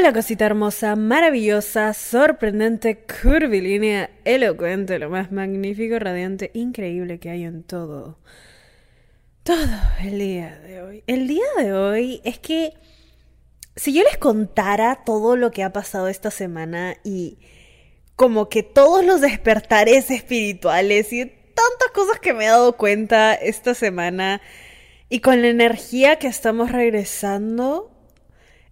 Hola cosita hermosa, maravillosa, sorprendente, curvilínea, elocuente, lo más magnífico, radiante, increíble que hay en todo. Todo el día de hoy. El día de hoy es que si yo les contara todo lo que ha pasado esta semana y como que todos los despertares espirituales y tantas cosas que me he dado cuenta esta semana y con la energía que estamos regresando,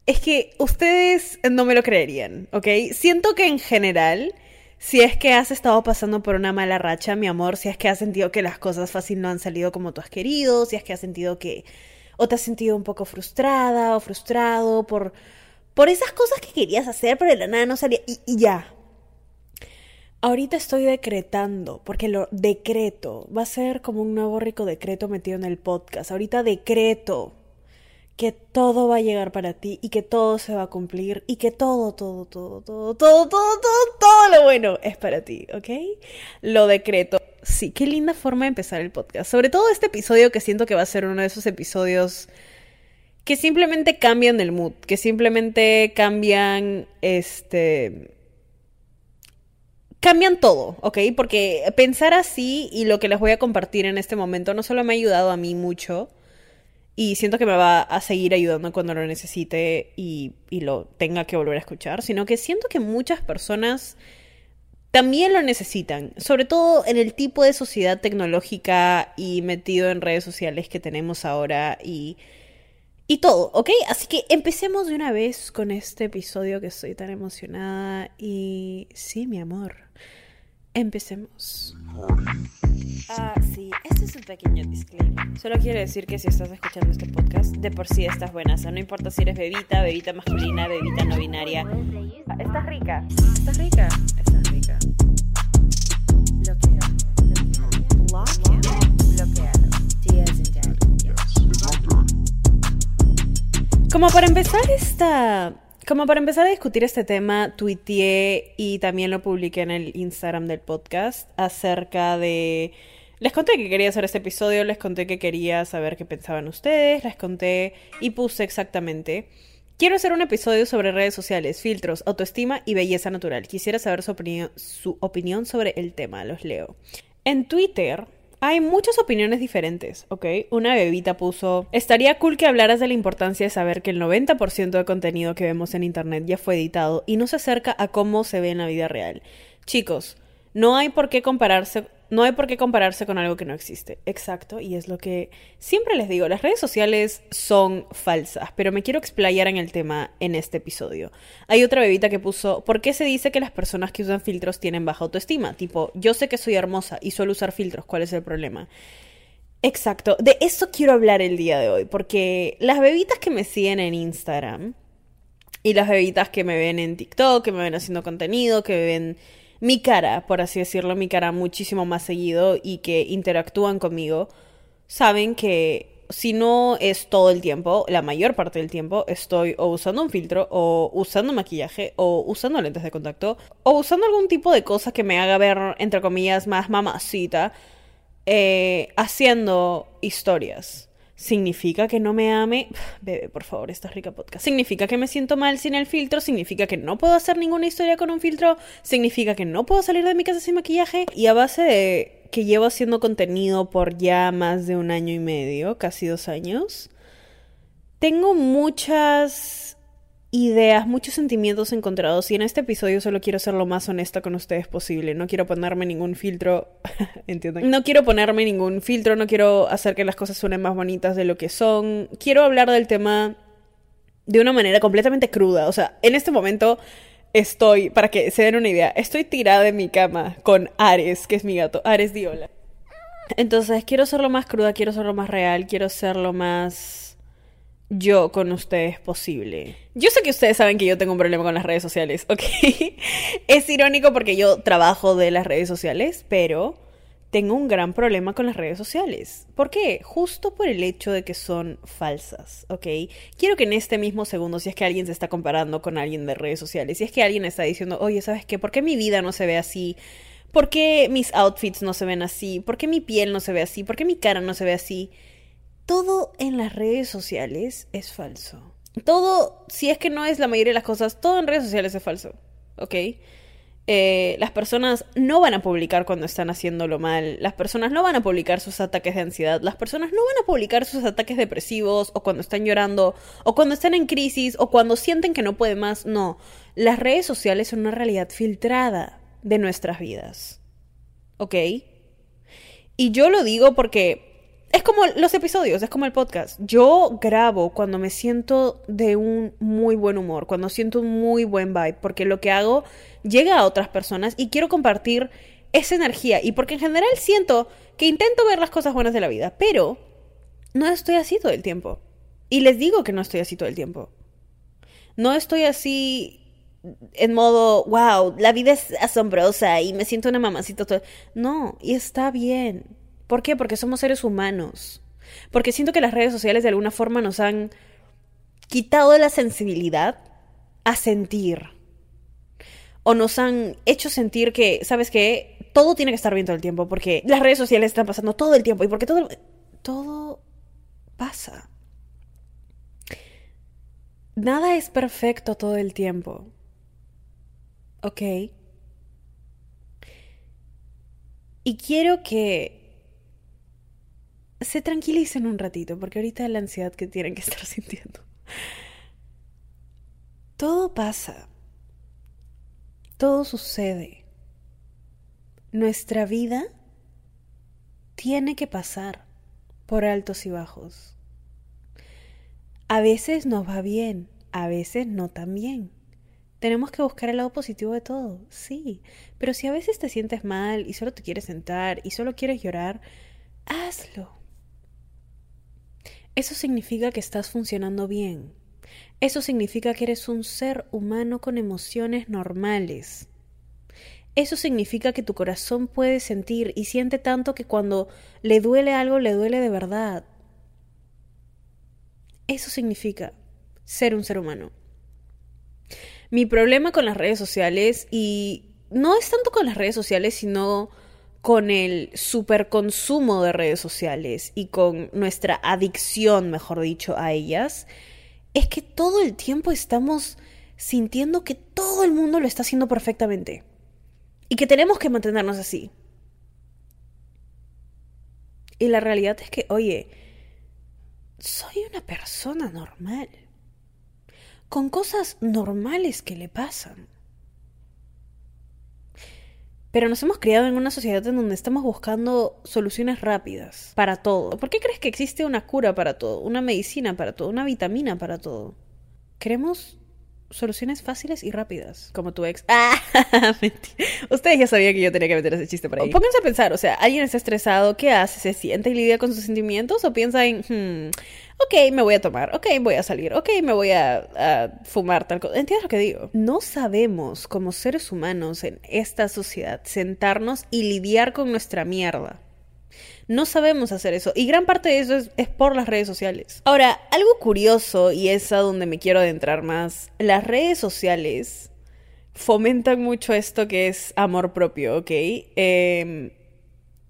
es que ustedes no me lo creerían, ¿ok? Siento que en general, si es que has estado pasando por una mala racha, mi amor, si es que has sentido que las cosas fácil no han salido como tú has querido, si es que has sentido que... o te has sentido un poco frustrada o frustrado por, por esas cosas que querías hacer, pero de la nada no salía. Y, y ya. Ahorita estoy decretando, porque lo decreto. Va a ser como un nuevo rico decreto metido en el podcast. Ahorita decreto que todo va a llegar para ti y que todo se va a cumplir y que todo, todo, todo, todo, todo, todo, todo, todo lo bueno es para ti, ¿ok? Lo decreto. Sí, qué linda forma de empezar el podcast. Sobre todo este episodio que siento que va a ser uno de esos episodios que simplemente cambian el mood, que simplemente cambian, este... Cambian todo, ¿ok? Porque pensar así y lo que les voy a compartir en este momento no solo me ha ayudado a mí mucho, y siento que me va a seguir ayudando cuando lo necesite y, y, lo tenga que volver a escuchar, sino que siento que muchas personas también lo necesitan, sobre todo en el tipo de sociedad tecnológica y metido en redes sociales que tenemos ahora y, y todo, ¿ok? Así que empecemos de una vez con este episodio que estoy tan emocionada y sí, mi amor, empecemos. Ah, sí, este es un pequeño disclaimer. Solo quiero decir que si estás escuchando este podcast, de por sí estás buena. O sea, no importa si eres bebita, bebita masculina, bebita no binaria. Ah, estás rica. Estás rica. Estás rica. Como para empezar esta como para empezar a discutir este tema, tuiteé y también lo publiqué en el Instagram del podcast acerca de... Les conté que quería hacer este episodio, les conté que quería saber qué pensaban ustedes, les conté y puse exactamente. Quiero hacer un episodio sobre redes sociales, filtros, autoestima y belleza natural. Quisiera saber su, opinión, su opinión sobre el tema, los leo. En Twitter hay muchas opiniones diferentes, ¿ok? Una bebita puso, estaría cool que hablaras de la importancia de saber que el 90% de contenido que vemos en Internet ya fue editado y no se acerca a cómo se ve en la vida real. Chicos, no hay por qué compararse no hay por qué compararse con algo que no existe. Exacto, y es lo que siempre les digo, las redes sociales son falsas, pero me quiero explayar en el tema en este episodio. Hay otra bebita que puso, ¿por qué se dice que las personas que usan filtros tienen baja autoestima? Tipo, yo sé que soy hermosa y suelo usar filtros, ¿cuál es el problema? Exacto, de eso quiero hablar el día de hoy, porque las bebitas que me siguen en Instagram y las bebitas que me ven en TikTok, que me ven haciendo contenido, que me ven mi cara, por así decirlo, mi cara muchísimo más seguido y que interactúan conmigo, saben que si no es todo el tiempo, la mayor parte del tiempo, estoy o usando un filtro, o usando maquillaje, o usando lentes de contacto, o usando algún tipo de cosa que me haga ver, entre comillas, más mamacita, eh, haciendo historias. ¿Significa que no me ame? Bebe, por favor, esta rica podcast. ¿Significa que me siento mal sin el filtro? ¿Significa que no puedo hacer ninguna historia con un filtro? ¿Significa que no puedo salir de mi casa sin maquillaje? Y a base de que llevo haciendo contenido por ya más de un año y medio, casi dos años, tengo muchas ideas, muchos sentimientos encontrados y en este episodio solo quiero ser lo más honesta con ustedes posible. No quiero ponerme ningún filtro, ¿entienden? No quiero ponerme ningún filtro, no quiero hacer que las cosas suenen más bonitas de lo que son. Quiero hablar del tema de una manera completamente cruda. O sea, en este momento estoy, para que se den una idea, estoy tirada en mi cama con Ares, que es mi gato, Ares Diola. Entonces, quiero ser lo más cruda, quiero ser lo más real, quiero ser lo más yo con ustedes posible. Yo sé que ustedes saben que yo tengo un problema con las redes sociales, ¿ok? es irónico porque yo trabajo de las redes sociales, pero tengo un gran problema con las redes sociales. ¿Por qué? Justo por el hecho de que son falsas, ¿ok? Quiero que en este mismo segundo, si es que alguien se está comparando con alguien de redes sociales, si es que alguien está diciendo, oye, ¿sabes qué? ¿Por qué mi vida no se ve así? ¿Por qué mis outfits no se ven así? ¿Por qué mi piel no se ve así? ¿Por qué mi cara no se ve así? Todo en las redes sociales es falso. todo, si es que no es la mayoría de las cosas, todo en redes sociales es falso, ¿ok? Eh, las personas no van a publicar cuando están haciéndolo mal, las personas no van a publicar sus ataques de ansiedad, las personas no van a publicar sus ataques depresivos o cuando están llorando o cuando están en crisis o cuando sienten que no pueden más, no, las redes sociales son una realidad filtrada de nuestras vidas, ¿ok? Y yo lo digo porque es como los episodios, es como el podcast. Yo grabo cuando me siento de un muy buen humor, cuando siento un muy buen vibe, porque lo que hago llega a otras personas y quiero compartir esa energía. Y porque en general siento que intento ver las cosas buenas de la vida, pero no estoy así todo el tiempo. Y les digo que no estoy así todo el tiempo. No estoy así en modo, wow, la vida es asombrosa y me siento una mamacita. Todo. No, y está bien ¿Por qué? Porque somos seres humanos. Porque siento que las redes sociales de alguna forma nos han quitado la sensibilidad a sentir. O nos han hecho sentir que, ¿sabes qué? Todo tiene que estar bien todo el tiempo. Porque las redes sociales están pasando todo el tiempo. Y porque todo... Todo pasa. Nada es perfecto todo el tiempo. ¿Ok? Y quiero que se tranquilicen un ratito, porque ahorita la ansiedad que tienen que estar sintiendo. Todo pasa. Todo sucede. Nuestra vida tiene que pasar por altos y bajos. A veces nos va bien, a veces no tan bien. Tenemos que buscar el lado positivo de todo, sí, pero si a veces te sientes mal y solo te quieres sentar y solo quieres llorar, hazlo. Eso significa que estás funcionando bien. Eso significa que eres un ser humano con emociones normales. Eso significa que tu corazón puede sentir y siente tanto que cuando le duele algo, le duele de verdad. Eso significa ser un ser humano. Mi problema con las redes sociales, y no es tanto con las redes sociales, sino con el superconsumo de redes sociales y con nuestra adicción, mejor dicho, a ellas, es que todo el tiempo estamos sintiendo que todo el mundo lo está haciendo perfectamente y que tenemos que mantenernos así. Y la realidad es que, oye, soy una persona normal, con cosas normales que le pasan. Pero nos hemos criado en una sociedad en donde estamos buscando soluciones rápidas para todo. ¿Por qué crees que existe una cura para todo, una medicina para todo, una vitamina para todo? Queremos soluciones fáciles y rápidas, como tu ex. Ah, mentira. Ustedes ya sabían que yo tenía que meter ese chiste por ahí. Pónganse a pensar, o sea, alguien está estresado, ¿qué hace? ¿Se siente y lidia con sus sentimientos? ¿O piensa en, hmm, ok, me voy a tomar, ok, voy a salir, ok, me voy a, fumar tal cosa? ¿Entiendes lo que digo? No sabemos, como seres humanos en esta sociedad, sentarnos y lidiar con nuestra mierda. No sabemos hacer eso. Y gran parte de eso es, por las redes sociales. Ahora, algo curioso, y es a donde me quiero adentrar más, las redes sociales fomentan mucho esto que es amor propio, ¿ok? Em,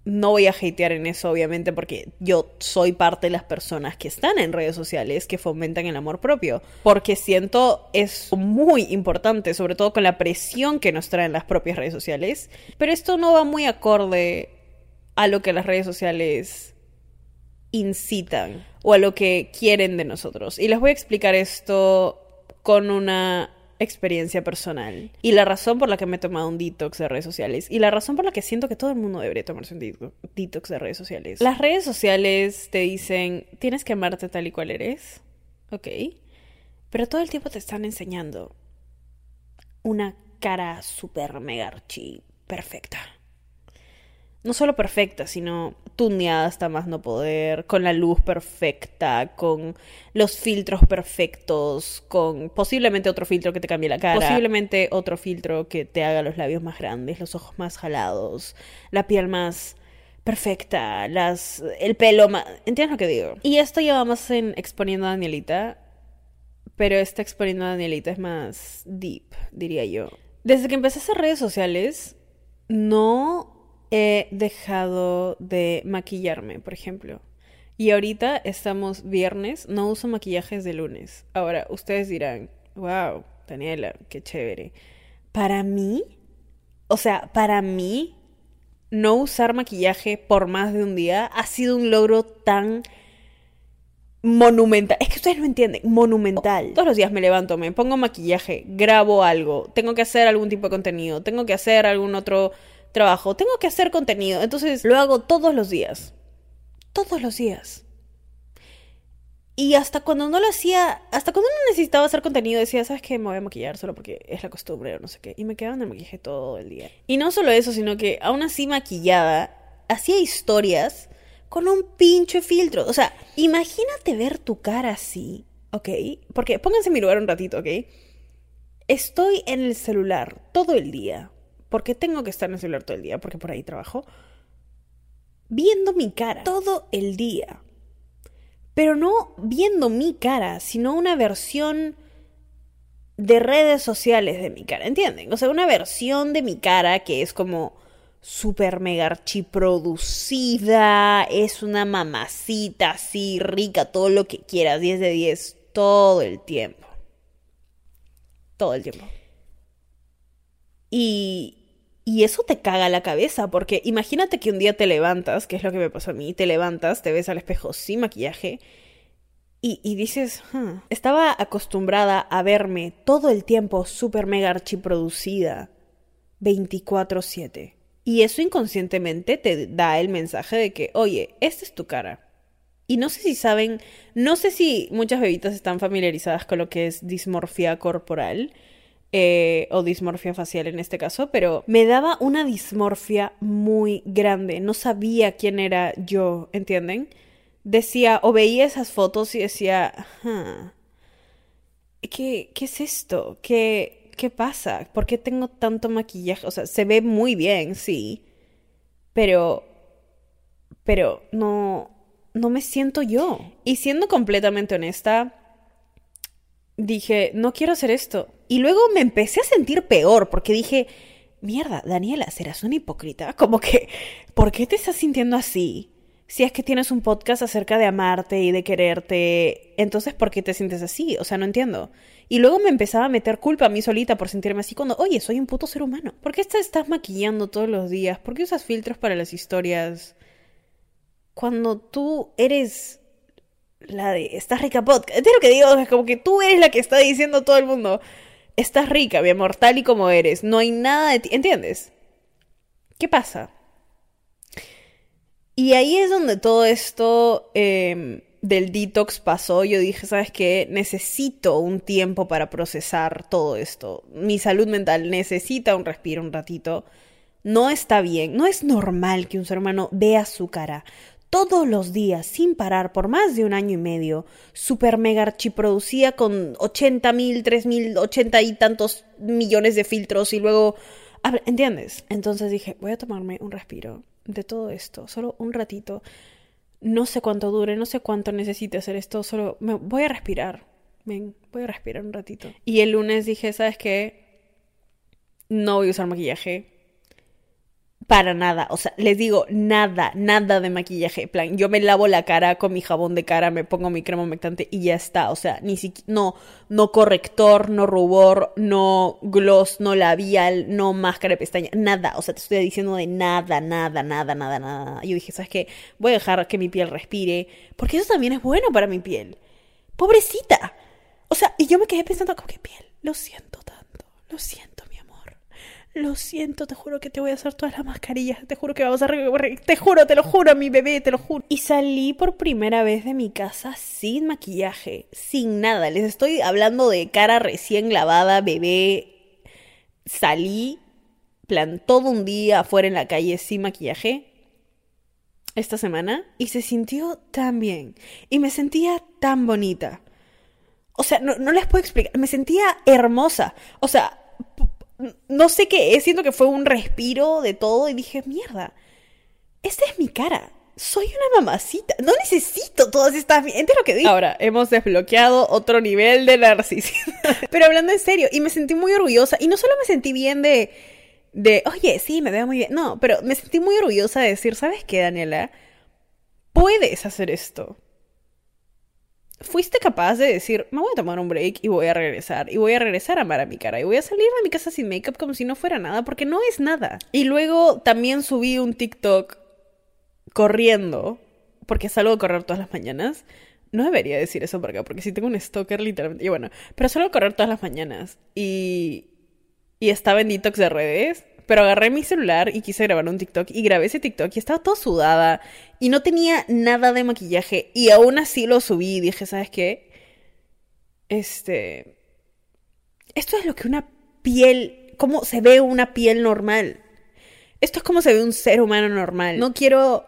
no voy a hatear en eso, obviamente, porque yo soy parte de las personas que están en redes sociales que fomentan el amor propio. Porque siento es muy importante, sobre todo con la presión que nos traen las propias redes sociales. Pero esto no va muy acorde a lo que las redes sociales incitan o a lo que quieren de nosotros. Y les voy a explicar esto con una experiencia personal. Y la razón por la que me he tomado un detox de redes sociales. Y la razón por la que siento que todo el mundo debería tomarse un detox de redes sociales. Las redes sociales te dicen, tienes que amarte tal y cual eres. Ok. Pero todo el tiempo te están enseñando una cara super mega archi perfecta no solo perfecta, sino tuneada hasta más no poder, con la luz perfecta, con los filtros perfectos, con posiblemente otro filtro que te cambie la cara, posiblemente otro filtro que te haga los labios más grandes, los ojos más jalados, la piel más perfecta, las el pelo más, ¿entiendes lo que digo? Y esto lleva más en exponiendo a Danielita, pero esta exponiendo a Danielita es más deep, diría yo. Desde que empecé a hacer redes sociales, no he dejado de maquillarme, por ejemplo. Y ahorita estamos viernes, no uso maquillajes de lunes. Ahora, ustedes dirán, wow, Daniela, qué chévere. Para mí, o sea, para mí, no usar maquillaje por más de un día ha sido un logro tan monumental. Es que ustedes no entienden, monumental. Todos los días me levanto, me pongo maquillaje, grabo algo, tengo que hacer algún tipo de contenido, tengo que hacer algún otro trabajo, tengo que hacer contenido. Entonces lo hago todos los días. Todos los días. Y hasta cuando no lo hacía, hasta cuando no necesitaba hacer contenido, decía, ¿sabes qué? Me voy a maquillar solo porque es la costumbre o no sé qué. Y me quedaba en el maquillaje todo el día. Y no solo eso, sino que aún así maquillada, hacía historias con un pinche filtro. O sea, imagínate ver tu cara así, ¿ok? Porque pónganse en mi lugar un ratito, ¿ok? Estoy en el celular todo el día. Porque tengo que estar en el celular todo el día, porque por ahí trabajo. Viendo mi cara todo el día pero no viendo mi cara, sino una versión de redes sociales de mi cara, ¿entienden? O sea, una versión de mi cara que es como super mega archiproducida, es una mamacita así, rica, todo lo que quieras, 10 de 10, todo el tiempo. Todo el tiempo. Y, y eso te caga la cabeza, porque imagínate que un día te levantas, que es lo que me pasó a mí, te levantas, te ves al espejo sin maquillaje y, dices, estaba acostumbrada a verme todo el tiempo súper mega archiproducida, 24/7. Y eso inconscientemente te da el mensaje de que, oye, esta es tu cara. Y no sé si saben, no sé si muchas bebitas están familiarizadas con lo que es dismorfia corporal. Eh, o dismorfia facial en este caso, pero me daba una dismorfia muy grande. No sabía quién era yo, ¿entienden? Decía, o veía esas fotos y decía, ¿qué, ¿qué es esto? ¿Qué, ¿Qué pasa? ¿Por qué tengo tanto maquillaje? O sea, se ve muy bien, sí, pero, pero no, no me siento yo. Y siendo completamente honesta, dije, no quiero hacer esto. Y luego me empecé a sentir peor porque dije, mierda, Daniela, serás una hipócrita. Como que, ¿por qué te estás sintiendo así? Si es que tienes un podcast acerca de amarte y de quererte, entonces ¿por qué te sientes así? O sea, no entiendo. Y luego me empezaba a meter culpa a mí solita por sentirme así cuando, oye, soy un puto ser humano. ¿Por qué te estás maquillando todos los días? ¿Por qué usas filtros para las historias? Cuando tú eres la de estás rica podcast. Es lo que digo, es como que tú eres la que está diciendo todo el mundo, estás rica, mi amor, tal y como eres. No hay nada de ti. ¿Entiendes? ¿Qué pasa? Y ahí es donde todo esto em, del detox pasó. Yo dije, ¿sabes qué? Necesito un tiempo para procesar todo esto. Mi salud mental necesita un respiro un ratito. No está bien, no es normal que un ser humano vea su cara todos los días, sin parar, por más de un año y medio, super mega archiproducida con 80 mil, 3 mil, 80 y tantos millones de filtros y luego... ¿Entiendes? Entonces dije, voy a tomarme un respiro de todo esto, solo un ratito. No sé cuánto dure, no sé cuánto necesite hacer esto, solo me voy a respirar. Ven, voy a respirar un ratito. Y el lunes dije, ¿sabes qué? No voy a usar maquillaje para nada, o sea, les digo, nada, nada de maquillaje. plan, yo me lavo la cara con mi jabón de cara, me pongo mi crema humectante y ya está. O sea, ni siquiera, no, no corrector, no rubor, no gloss, no labial, no máscara de pestaña, nada. O sea, te estoy diciendo de nada, nada, nada, nada, nada. Yo dije, ¿sabes qué? Voy a dejar que mi piel respire, porque eso también es bueno para mi piel. Pobrecita. O sea, y yo me quedé pensando, ¿cómo que piel? Lo siento tanto, lo siento lo siento, te juro que te voy a hacer todas las mascarillas, te juro que vamos a... Te juro, te lo juro, mi bebé, te lo juro. Y salí por primera vez de mi casa sin maquillaje, sin nada. Les estoy hablando de cara recién lavada, bebé. Salí, plan, todo un día afuera en la calle sin maquillaje esta semana y se sintió tan bien y me sentía tan bonita. O sea, no, no les puedo explicar, me sentía hermosa. O sea, no sé qué es, siento que fue un respiro de todo y dije, mierda, esta es mi cara. Soy una mamacita. No necesito todas estas... ¿Entiendes lo que digo? Ahora, hemos desbloqueado otro nivel de narcisismo. Pero hablando en serio, y me sentí muy orgullosa. Y no solo me sentí bien de... De, oye, sí, me veo muy bien. No, pero me sentí muy orgullosa de decir, ¿sabes qué, Daniela? puedes hacer esto. Fuiste capaz de decir, me voy a tomar un break y voy a regresar. Y voy a regresar a amar a mi cara. Y voy a salir de mi casa sin make-up como si no fuera nada, porque no es nada. Y luego también subí un TikTok corriendo, porque salgo a correr todas las mañanas. No debería decir eso por acá, porque si tengo un stalker literalmente. Y bueno, pero salgo a correr todas las mañanas. Y. Y estaba en detox de redes. Pero agarré mi celular y quise grabar un TikTok y grabé ese TikTok y estaba todo sudada y no tenía nada de maquillaje y aún así lo subí y dije, ¿sabes qué? Este... Esto es lo que una piel... ¿Cómo se ve una piel normal? Esto es como se ve un ser humano normal. No quiero...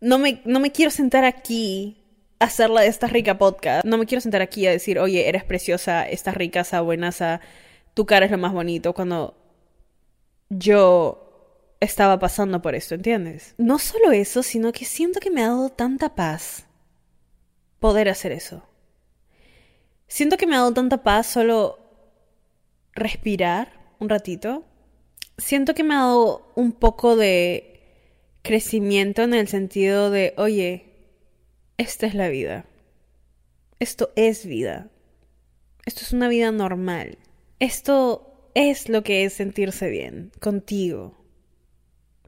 No me, no me quiero sentar aquí a hacerla de esta rica podcast. No me quiero sentar aquí a decir, oye, eres preciosa, estás rica, buenaza, tu cara es lo más bonito. Cuando yo estaba pasando por esto, ¿entiendes? No solo eso, sino que siento que me ha dado tanta paz poder hacer eso. Siento que me ha dado tanta paz solo respirar un ratito. Siento que me ha dado un poco de crecimiento en el sentido de, oye, esta es la vida. Esto es vida. Esto es una vida normal. Esto es lo que es sentirse bien contigo.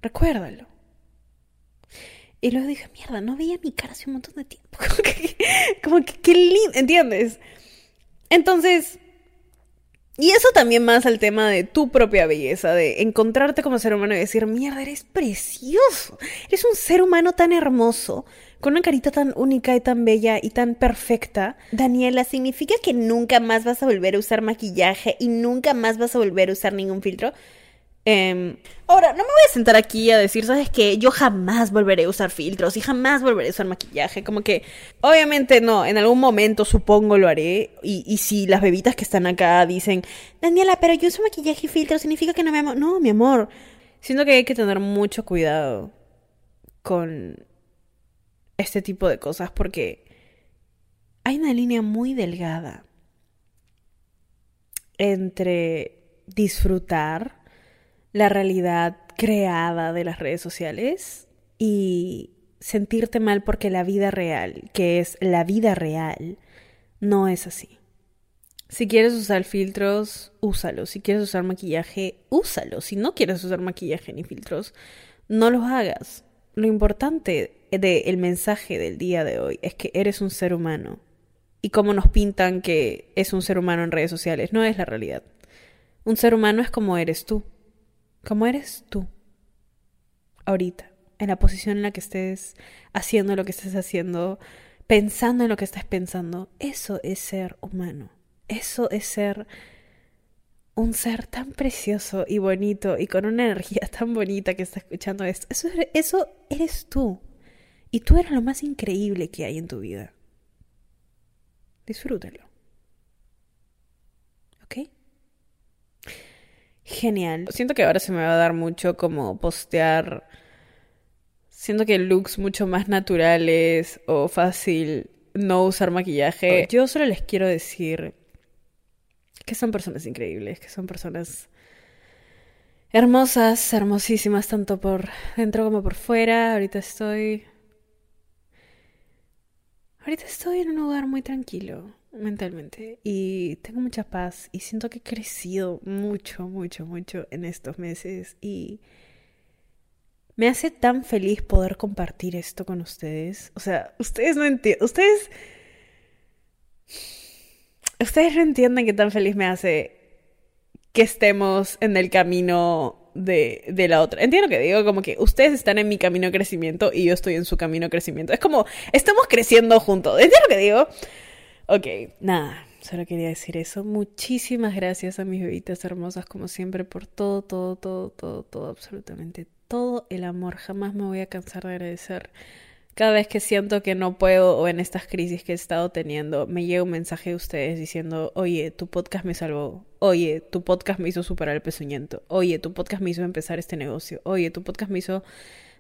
Recuérdalo. Y luego dije, mierda, no veía mi cara hace un montón de tiempo. Como que, qué lindo, ¿entiendes? Entonces, y eso también más al tema de tu propia belleza, de encontrarte como ser humano y decir, mierda, eres precioso. Eres un ser humano tan hermoso con una carita tan única y tan bella y tan perfecta. Daniela, ¿significa que nunca más vas a volver a usar maquillaje y nunca más vas a volver a usar ningún filtro? Em, ahora, no me voy a sentar aquí a decir, ¿sabes qué? Yo jamás volveré a usar filtros y jamás volveré a usar maquillaje. Como que, obviamente no, en algún momento supongo lo haré. Y, y si las bebitas que están acá dicen, Daniela, pero yo uso maquillaje y filtro, significa que no me amo. No, mi amor. Siento que hay que tener mucho cuidado con este tipo de cosas porque hay una línea muy delgada entre disfrutar la realidad creada de las redes sociales y sentirte mal porque la vida real, que es la vida real, no es así. Si quieres usar filtros, úsalo. Si quieres usar maquillaje, úsalo. Si no quieres usar maquillaje ni filtros, no los hagas. Lo importante del mensaje del día de hoy es que eres un ser humano. Y como nos pintan que es un ser humano en redes sociales, no es la realidad. Un ser humano es como eres tú. Como eres tú. Ahorita. En la posición en la que estés haciendo lo que estés haciendo, pensando en lo que estás pensando. Eso es ser humano. Eso es ser un ser tan precioso y bonito y con una energía tan bonita que está escuchando esto. Eso, eso eres tú. Y tú eres lo más increíble que hay en tu vida. Disfrútalo. ¿Ok? Genial. Siento que ahora se me va a dar mucho como postear. Siento que looks mucho más naturales o fácil no usar maquillaje. Yo solo les quiero decir que son personas increíbles, que son personas hermosas, hermosísimas, tanto por dentro como por fuera. Ahorita estoy Ahorita estoy en un lugar muy tranquilo mentalmente y tengo mucha paz y siento que he crecido mucho, mucho, mucho en estos meses y me hace tan feliz poder compartir esto con ustedes. O sea, ustedes no entienden, ustedes... Ustedes no entienden qué tan feliz me hace que estemos en el camino de, de, la otra. Entiendo que digo, como que ustedes están en mi camino de crecimiento y yo estoy en su camino de crecimiento. Es como, estamos creciendo juntos. ¿Entiendo que digo? Ok, nada, solo quería decir eso. Muchísimas gracias a mis bebitas hermosas, como siempre, por todo, todo, todo, todo, todo, absolutamente todo el amor. Jamás me voy a cansar de agradecer cada vez que siento que no puedo o en estas crisis que he estado teniendo, me llega un mensaje de ustedes diciendo, oye, tu podcast me salvó, oye, tu podcast me hizo superar el pezuñento, oye, tu podcast me hizo empezar este negocio, oye, tu podcast me hizo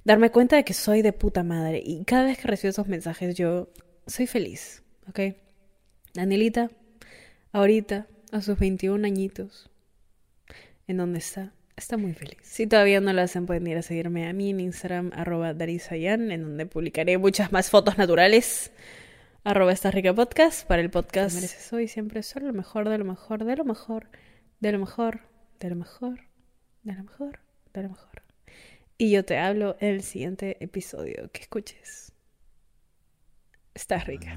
darme cuenta de que soy de puta madre. Y cada vez que recibo esos mensajes yo soy feliz, ¿ok? Danielita, ahorita, a sus 21 añitos, ¿en dónde está? Está muy feliz. Si todavía no lo hacen, pueden ir a seguirme a mí en Instagram, arroba darisayan, en donde publicaré muchas más fotos naturales. Arroba esta rica podcast para el podcast. Mereces hoy siempre solo lo mejor, de lo mejor, de lo mejor, de lo mejor, de lo mejor, de lo mejor, de lo mejor. Y yo te hablo en el siguiente episodio. Que escuches. Estás rica.